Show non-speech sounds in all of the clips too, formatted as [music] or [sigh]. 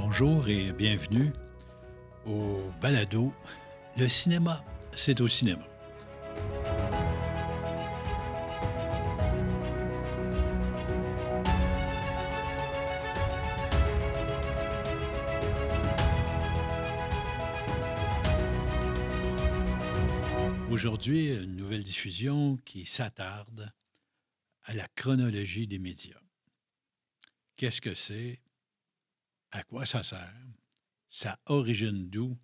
Bonjour et bienvenue au balado Le cinéma, c'est au cinéma. Aujourd'hui, une nouvelle diffusion qui s'attarde à la chronologie des médias. Qu'est-ce que c'est? À quoi ça sert? Ça origine d'où?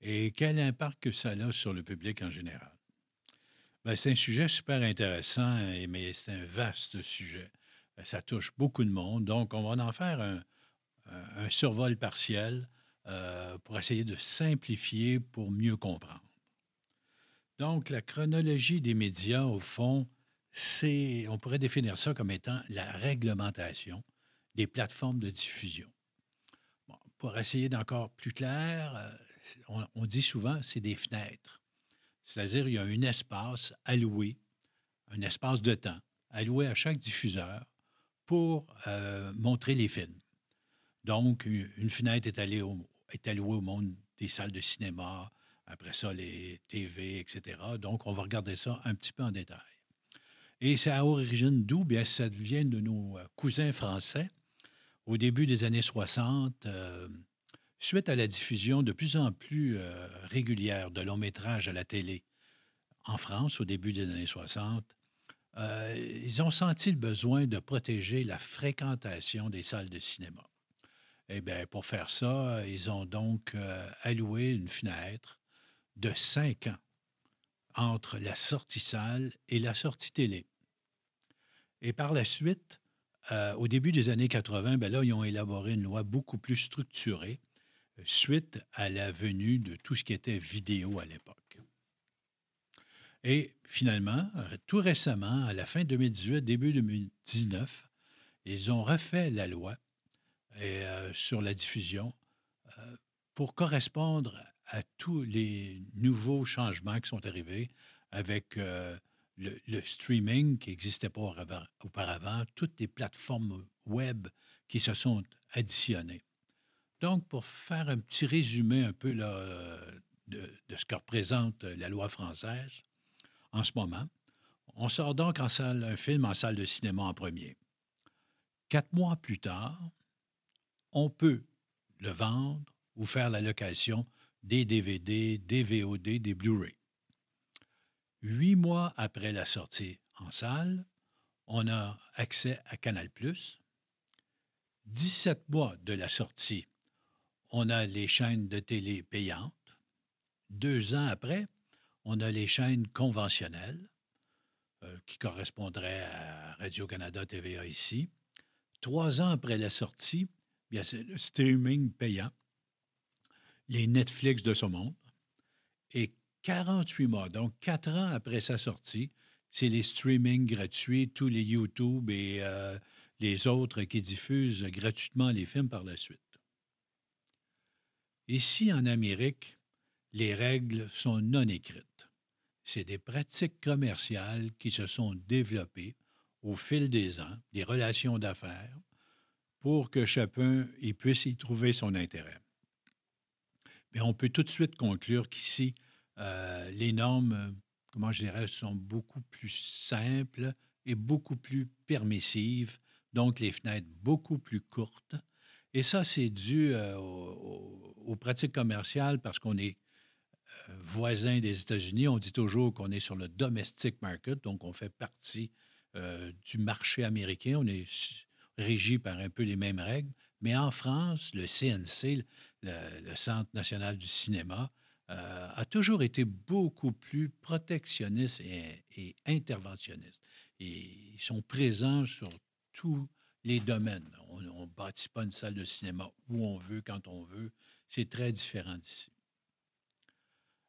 Et quel impact que ça a sur le public en général? Ben, c'est un sujet super intéressant, mais c'est un vaste sujet. Ben, ça touche beaucoup de monde, donc on va en faire un, survol partiel euh, pour essayer de simplifier pour mieux comprendre. Donc, la chronologie des médias, au fond, c'est, on pourrait définir ça comme étant la réglementation des plateformes de diffusion. Pour essayer d'encore plus clair, euh, on, dit souvent c'est des fenêtres. C'est-à-dire, il y a un espace alloué, un espace de temps alloué à chaque diffuseur pour euh, montrer les films. Donc, une fenêtre est, allée est allouée au monde des salles de cinéma, après ça, les TV, etc. Donc, on va regarder ça un petit peu en détail. Et c'est à origine d'où? Bien, ça vient de nos euh, cousins français. Au début des années 60, euh, suite à la diffusion de plus en plus euh, régulière de longs métrages à la télé en France au début des années 60, ils ont senti le besoin de protéger la fréquentation des salles de cinéma. Eh bien, pour faire ça, ils ont donc alloué une fenêtre de cinq ans entre la sortie salle et la sortie télé. Et par la suite, euh, au début des années 80, ben là, ils ont élaboré une loi beaucoup plus structurée euh, suite à la venue de tout ce qui était vidéo à l'époque. Et finalement, tout récemment, à la fin 2018, début 2019, ils ont refait la loi euh, sur la diffusion pour correspondre à tous les nouveaux changements qui sont arrivés avec euh, le, streaming qui n'existait pas auparavant, toutes les plateformes web qui se sont additionnées. Donc, pour faire un petit résumé un peu de, ce que représente la loi française en ce moment, on sort donc en salle, un film en salle de cinéma en premier. Quatre mois plus tard, on peut le vendre ou faire la location des DVD, des VOD, des Blu-ray. Huit mois après la sortie en salle, on a accès à Canal+. 17 mois de la sortie, on a les chaînes de télé payantes. Deux ans après, on a les chaînes conventionnelles euh, qui correspondraient à Radio-Canada TVA ici. Trois ans après la sortie, bien c'est le streaming payant les Netflix de ce monde. Et 48 mois, donc quatre ans après sa sortie, c'est les streamings gratuits, tous les YouTube et euh, les autres qui diffusent gratuitement les films par la suite. Ici, en Amérique, les règles sont non écrites. C'est des pratiques commerciales qui se sont développées au fil des ans, des relations d'affaires, pour que chacun y puisse y trouver son intérêt. Mais on peut tout de suite conclure qu'ici, euh, les normes, euh, comment je dirais, sont beaucoup plus simples et beaucoup plus permissives, donc les fenêtres beaucoup plus courtes. Et ça, c'est dû euh, aux, pratiques commerciales parce qu'on est voisin des États-Unis. On dit toujours qu'on est sur le domestic market, donc on fait partie du marché américain. On est régi par un peu les mêmes règles. Mais en France, le CNC, le, Centre national du cinéma, euh, a toujours été beaucoup plus protectionniste et, interventionniste. Et ils sont présents sur tous les domaines. On ne bâtit pas une salle de cinéma où on veut, quand on veut. C'est très différent d'ici.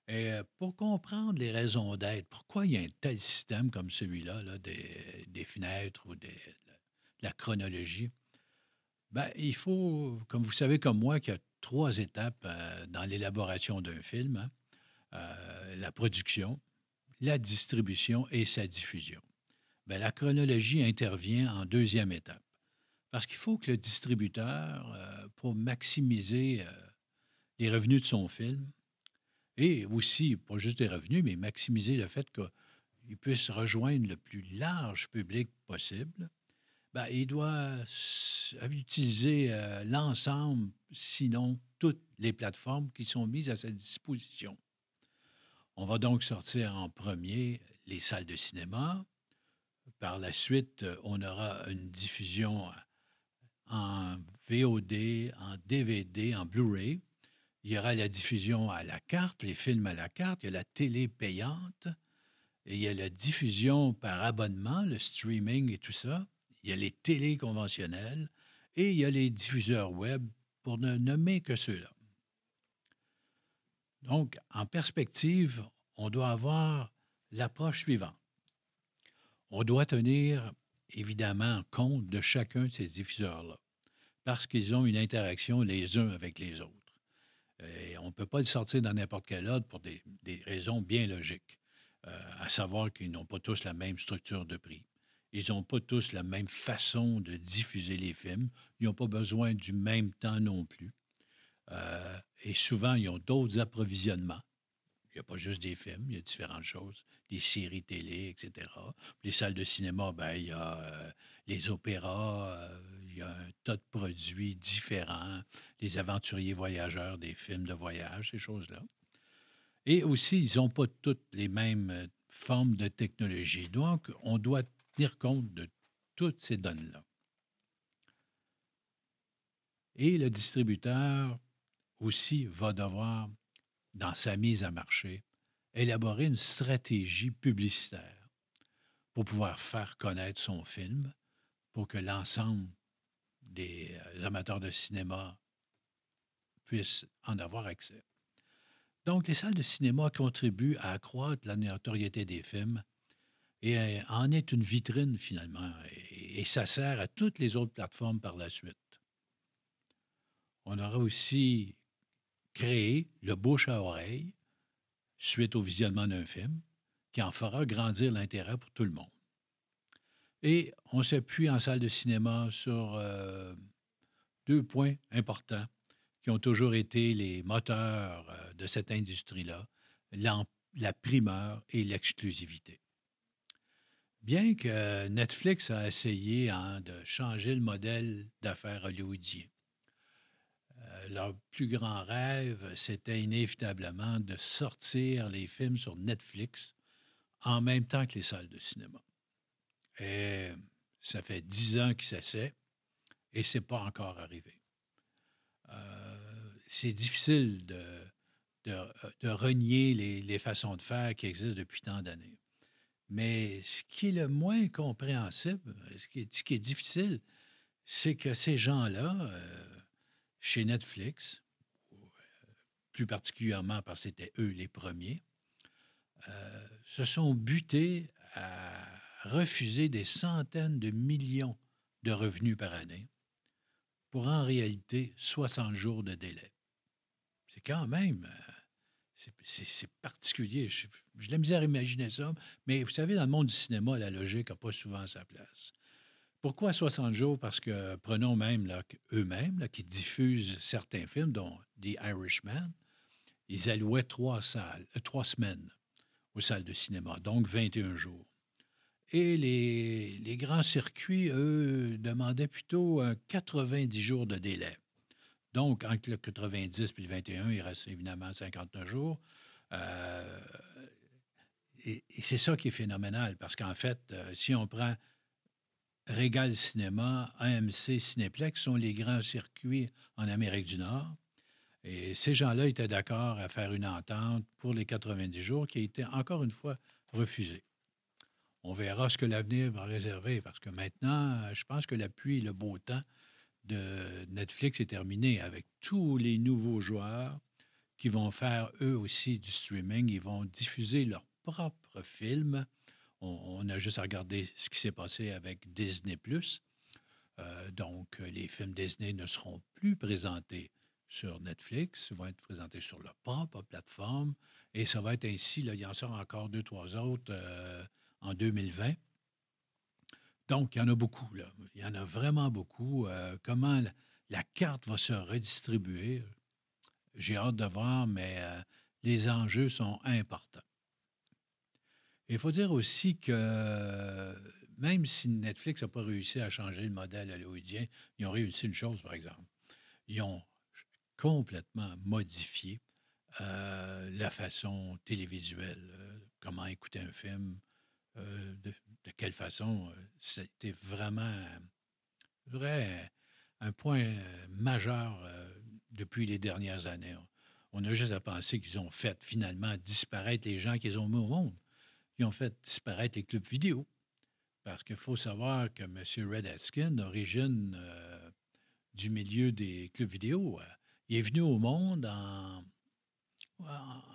Et euh, pour comprendre les raisons d'être, pourquoi il y a un tel système comme celui-là, là, des, fenêtres ou des, la chronologie, ben, il faut, comme vous savez comme moi, qu'il y a trois étapes euh, dans l'élaboration d'un film. Hein. Euh, la production, la distribution et sa diffusion. Ben, la chronologie intervient en deuxième étape. Parce qu'il faut que le distributeur, euh, pour maximiser les revenus de son film, et aussi, pas juste des revenus, mais maximiser le fait qu'il puisse rejoindre le plus large public possible, ben, il doit utiliser euh, l'ensemble, sinon toutes les plateformes qui sont mises à sa disposition. On va donc sortir en premier les salles de cinéma. Par la suite, on aura une diffusion en VOD, en DVD, en Blu-ray. Il y aura la diffusion à la carte, les films à la carte. Il y a la télé payante. Et il y a la diffusion par abonnement, le streaming et tout ça. Il y a les télés conventionnelles. Et il y a les diffuseurs web, pour ne nommer que ceux-là. Donc, en perspective, on doit avoir l'approche suivante. On doit tenir évidemment compte de chacun de ces diffuseurs-là, parce qu'ils ont une interaction les uns avec les autres. Et on ne peut pas le sortir dans n'importe quel ordre pour des, raisons bien logiques, euh, à savoir qu'ils n'ont pas tous la même structure de prix. Ils n'ont pas tous la même façon de diffuser les films. Ils n'ont pas besoin du même temps non plus. Euh, et souvent, ils ont d'autres approvisionnements. Il n'y a pas juste des films, il y a différentes choses, des séries télé, etc. les salles de cinéma, ben, il y a euh, les opéras, euh, il y a un tas de produits différents, les aventuriers voyageurs, des films de voyage, ces choses-là. Et aussi, ils n'ont pas toutes les mêmes formes de technologie. Donc, on doit tenir compte de toutes ces données-là. Et le distributeur aussi va devoir, dans sa mise à marché, élaborer une stratégie publicitaire pour pouvoir faire connaître son film, pour que l'ensemble des euh, amateurs de cinéma puissent en avoir accès. Donc, les salles de cinéma contribuent à accroître la notoriété des films et euh, en est une vitrine finalement, et, ça sert à toutes les autres plateformes par la suite. On aura aussi créer le bouche à oreille suite au visionnement d'un film qui en fera grandir l'intérêt pour tout le monde. Et on s'appuie en salle de cinéma sur euh, deux points importants qui ont toujours été les moteurs euh, de cette industrie-là, la primeur et l'exclusivité. Bien que Netflix a essayé hein, de changer le modèle d'affaires hollywoodien, leur plus grand rêve, c'était inévitablement de sortir les films sur Netflix en même temps que les salles de cinéma. Et ça fait dix ans qu'ils essaient et c'est pas encore arrivé. Euh, c'est difficile de, renier les, façons de faire qui existent depuis tant d'années. Mais ce qui est le moins compréhensible, ce qui est, difficile, c'est que ces gens-là, euh, chez Netflix, euh, plus particulièrement parce que c'était eux les premiers, euh, se sont butés à refuser des centaines de millions de revenus par année pour en réalité 60 jours de délai. C'est quand même, c'est particulier. Je, je la misère à imaginer ça, mais vous savez, dans le monde du cinéma, la logique n'a pas souvent sa place. Pourquoi 60 jours? Parce que prenons même eux-mêmes, qui diffusent certains films, dont The Irishman, ils allouaient trois, salles, euh, trois semaines aux salles de cinéma, donc 21 jours. Et les, les grands circuits, eux, demandaient plutôt 90 jours de délai. Donc, entre le 90 et le 21, il reste évidemment 59 jours. Euh, et, c'est ça qui est phénoménal, parce qu'en fait, euh, si on prend Regal Cinéma, AMC Cinéplex sont les grands circuits en Amérique du Nord. Et ces gens-là étaient d'accord à faire une entente pour les 90 jours qui a été encore une fois refusée. On verra ce que l'avenir va réserver parce que maintenant, je pense que l'appui et le beau temps de Netflix est terminé avec tous les nouveaux joueurs qui vont faire eux aussi du streaming. Ils vont diffuser leurs propres films on, a juste à regarder ce qui s'est passé avec Disney +. Euh, donc, les films Disney ne seront plus présentés sur Netflix, ils vont être présentés sur leur propre plateforme. Et ça va être ainsi, là, il y en sort encore deux, trois autres euh, en 2020. Donc, il y en a beaucoup, là. Il y en a vraiment beaucoup. Euh, comment la, carte va se redistribuer, j'ai hâte de voir, mais euh, les enjeux sont importants. Il faut dire aussi que même si Netflix n'a pas réussi à changer le modèle hollywoodien, ils ont réussi une chose, par exemple. Ils ont complètement modifié euh, la façon télévisuelle, comment écouter un film, euh, de, quelle façon. C'était vraiment vrai, un point majeur depuis les dernières années. On a juste à penser qu'ils ont fait finalement disparaître les gens qu'ils ont mis au monde. Ils ont fait disparaître les clubs vidéo. Parce qu'il faut savoir que M. Red Askin, d'origine du milieu des clubs vidéo, il est venu au monde en,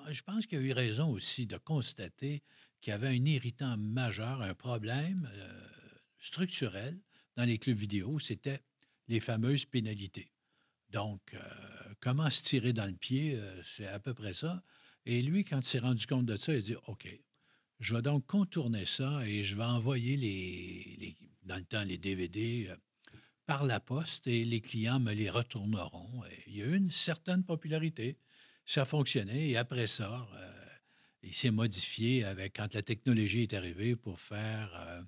je pense qu'il a eu raison aussi de constater qu'il y avait un irritant majeur, un problème euh, structurel dans les clubs vidéo, c'était les fameuses pénalités. Donc, euh, comment se tirer dans le pied, euh, c'est à peu près ça. Et lui, quand il s'est rendu compte de ça, il a dit OK, je vais donc contourner ça et je vais envoyer les, dans le temps les DVD par la poste et les clients me les retourneront. il y a eu une certaine popularité ça fonctionnait. Et après ça, il s'est modifié avec, quand la technologie est arrivée pour faire euh,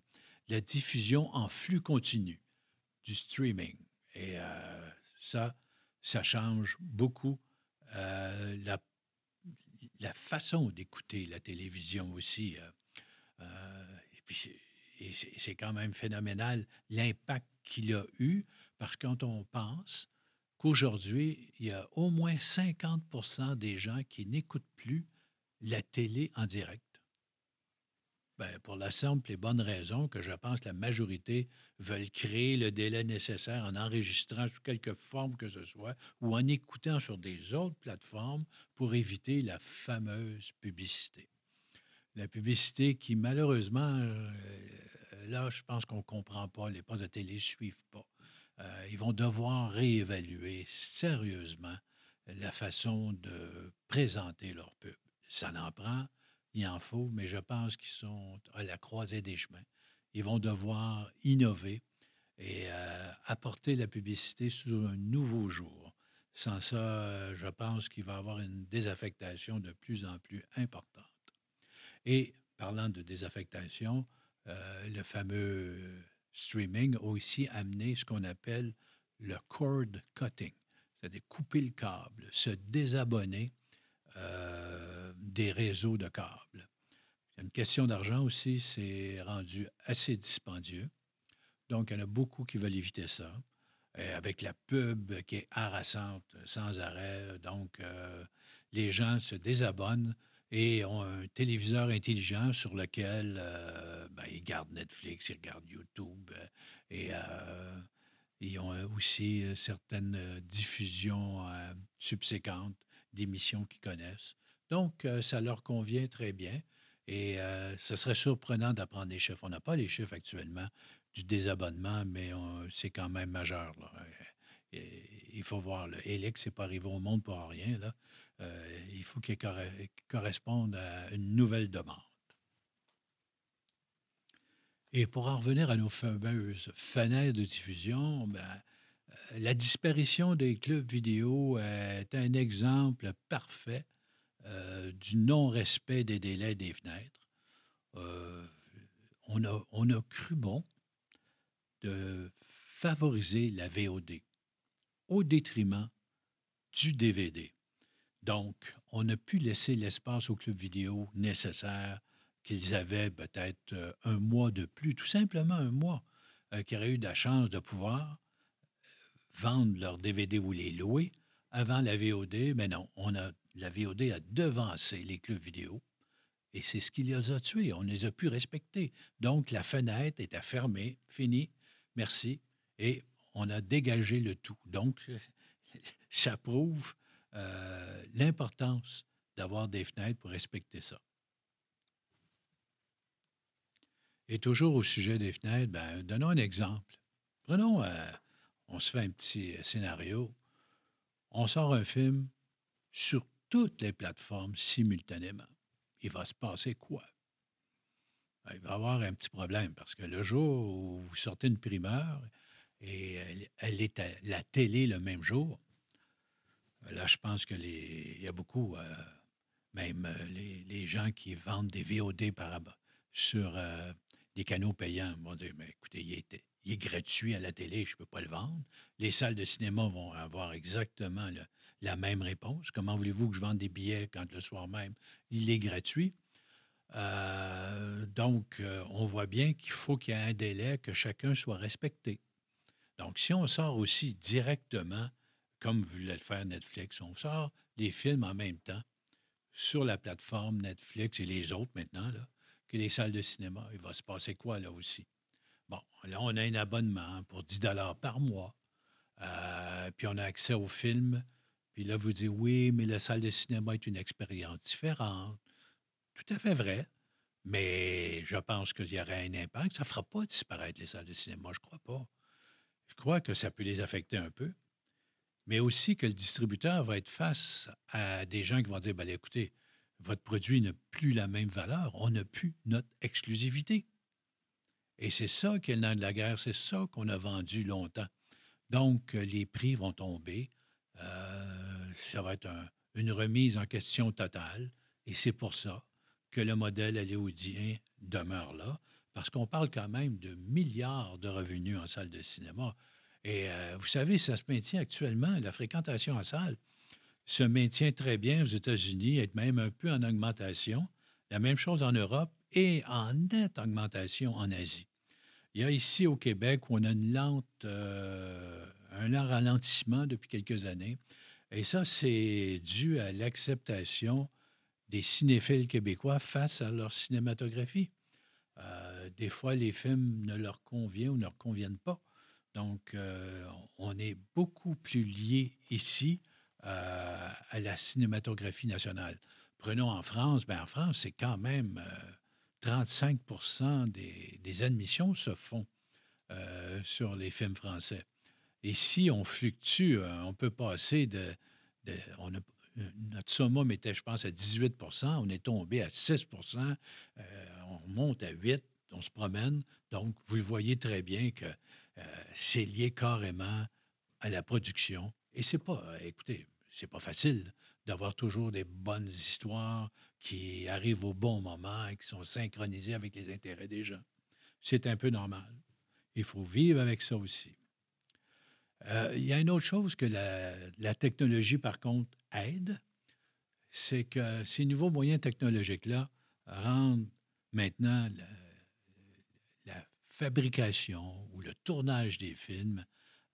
la diffusion en flux continu du streaming. Et euh, ça, ça change beaucoup la, la, façon d'écouter la télévision aussi. et c'est quand même phénoménal l'impact qu'il a eu, parce que quand on pense qu'aujourd'hui, il y a au moins 50% des gens qui n'écoutent plus la télé en direct. Bien, pour la simple et bonne raison que je pense que la majorité veulent créer le délai nécessaire en enregistrant sous quelque forme que ce soit ou en écoutant sur des autres plateformes pour éviter la fameuse publicité. La publicité qui, malheureusement, euh, là, je pense qu'on ne comprend pas, les postes de télé ne suivent pas. Euh, ils vont devoir réévaluer sérieusement la façon de présenter leur pub. Ça n'en prend, il en faut, mais je pense qu'ils sont à la croisée des chemins. Ils vont devoir innover et euh, apporter la publicité sous un nouveau jour. Sans ça, je pense qu'il va y avoir une désaffectation de plus en plus importante. Et parlant de désaffectation, euh, le fameux streaming a aussi amené ce qu'on appelle le cord cutting, c'est-à-dire couper le câble, se désabonner euh, des réseaux de câbles. Une question d'argent aussi, c'est rendu assez dispendieux. Donc, il y en a beaucoup qui veulent éviter ça. Et avec la pub qui est harassante sans arrêt, donc euh, les gens se désabonnent et ont un téléviseur intelligent sur lequel euh, ben, ils gardent Netflix, ils regardent YouTube euh, et euh, ils ont aussi certaines diffusions subséquentes d'émissions qu'ils connaissent. Donc, ça leur convient très bien et ce serait surprenant d'apprendre les chiffres. On n'a pas les chiffres actuellement du désabonnement, mais c'est quand même majeur. il faut voir. Là. Elix n'est pas arrivé au monde pour rien. Là. Euh, il faut qu'il corresponde à une nouvelle demande. Et pour en revenir à nos fameuses fenêtres de diffusion, ben, euh, la disparition des clubs vidéo est un exemple parfait euh, du non-respect des délais des fenêtres. on, a, on cru bon de favoriser la VOD au détriment du DVD. Donc, on a pu laisser l'espace au club vidéo nécessaire qu'ils avaient peut-être euh, un mois de plus, tout simplement un mois, euh, qui auraient eu la chance de pouvoir euh, vendre leurs DVD ou les louer avant la VOD. Mais non, on a, la VOD a devancé les clubs vidéo et c'est ce qui les a tués. On les a pu respecter. Donc, la fenêtre était fermée, fini, merci, et on a dégagé le tout. Donc, [laughs] ça prouve euh, l'importance d'avoir des fenêtres pour respecter ça. Et toujours au sujet des fenêtres, ben, donnons un exemple. Prenons, euh, on se fait un petit euh, scénario. On sort un film sur toutes les plateformes simultanément. Il va se passer quoi? il va y avoir un petit problème parce que le jour où vous sortez une primeur et elle, est à la télé le même jour, là, je pense que les, y a beaucoup, euh, même euh, les, gens qui vendent des VOD par, sur des canaux payants vont dire, mais écoutez, il est, gratuit à la télé, je ne peux pas le vendre. Les salles de cinéma vont avoir exactement la même réponse. Comment voulez-vous que je vende des billets quand le soir même, il est gratuit? Euh, donc, euh, on voit bien qu'il faut qu'il y ait un délai, que chacun soit respecté. Donc, si on sort aussi directement, comme voulait le faire Netflix, on sort des films en même temps sur la plateforme Netflix et les autres maintenant, là, que les salles de cinéma, il va se passer quoi là aussi? Bon, là, on a un abonnement pour 10 par mois, euh, puis on a accès aux films. Puis là, vous dites, oui, mais la salle de cinéma est une expérience différente tout à fait vrai, mais je pense qu'il y aurait un impact. Ça ne fera pas disparaître les salles de cinéma, je ne crois pas. Je crois que ça peut les affecter un peu, mais aussi que le distributeur va être face à des gens qui vont dire, ben, écoutez, votre produit n'a plus la même valeur, on n'a plus notre exclusivité. Et c'est ça qui est de la guerre, c'est ça qu'on a vendu longtemps. Donc, les prix vont tomber, euh, ça va être une remise en question totale, et c'est pour ça que le modèle hollywoodien demeure là, parce qu'on parle quand même de milliards de revenus en salle de cinéma. Et euh, vous savez, ça se maintient actuellement, la fréquentation en salle se maintient très bien aux États-Unis, est même un peu en augmentation. La même chose en Europe et en nette augmentation en Asie. Il y a ici au Québec où on a une lente, euh, un lent ralentissement depuis quelques années. Et ça, c'est dû à l'acceptation des cinéphiles québécois face à leur cinématographie. Euh, des fois, les films ne leur conviennent ou ne leur conviennent pas. Donc, euh, on est beaucoup plus lié ici euh, à la cinématographie nationale. Prenons en France, bien en France, c'est quand même 35 des, des, admissions se font sur les films français. Et si on fluctue, on peut passer de, on, a, notre summum était, je pense, à 18% On est tombé à 6% euh, On monte à 8 on se promène. Donc, vous voyez très bien que euh, c'est lié carrément à la production. Et c'est pas, euh, écoutez, c'est pas facile d'avoir toujours des bonnes histoires qui arrivent au bon moment et qui sont synchronisées avec les intérêts des gens. C'est un peu normal. Il faut vivre avec ça aussi. Euh, il y a une autre chose que la, technologie, par contre, aide, c'est que ces nouveaux moyens technologiques-là rendent maintenant la, fabrication ou le tournage des films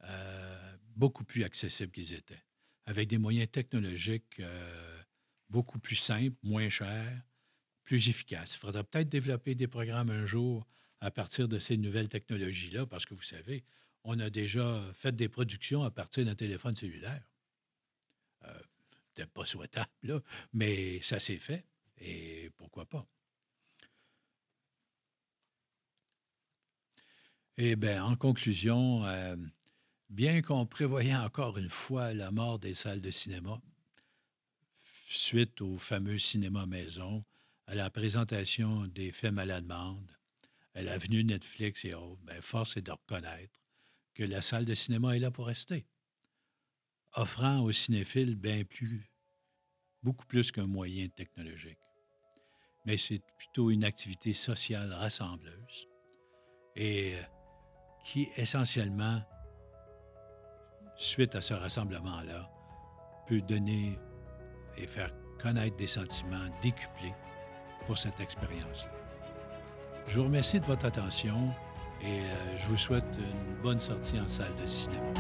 euh, beaucoup plus accessible qu'ils étaient, avec des moyens technologiques euh, beaucoup plus simples, moins chers, plus efficaces. Il faudra peut-être développer des programmes un jour à partir de ces nouvelles technologies-là, parce que vous savez, on a déjà fait des productions à partir d'un téléphone cellulaire. Euh, Peut-être pas souhaitable, mais ça s'est fait. Et pourquoi pas? Eh bien, en conclusion, euh, bien qu'on prévoyait encore une fois la mort des salles de cinéma, suite au fameux cinéma maison, à la présentation des films à la demande, à l'avenue Netflix et autres, bien, force est de reconnaître que la salle de cinéma est là pour rester, offrant aux cinéphiles bien plus, beaucoup plus qu'un moyen technologique. Mais c'est plutôt une activité sociale rassembleuse et euh, qui, essentiellement, suite à ce rassemblement-là, peut donner et faire connaître des sentiments décuplés pour cette expérience-là. Je vous remercie de votre attention et euh, je vous souhaite une bonne sortie en salle de cinéma.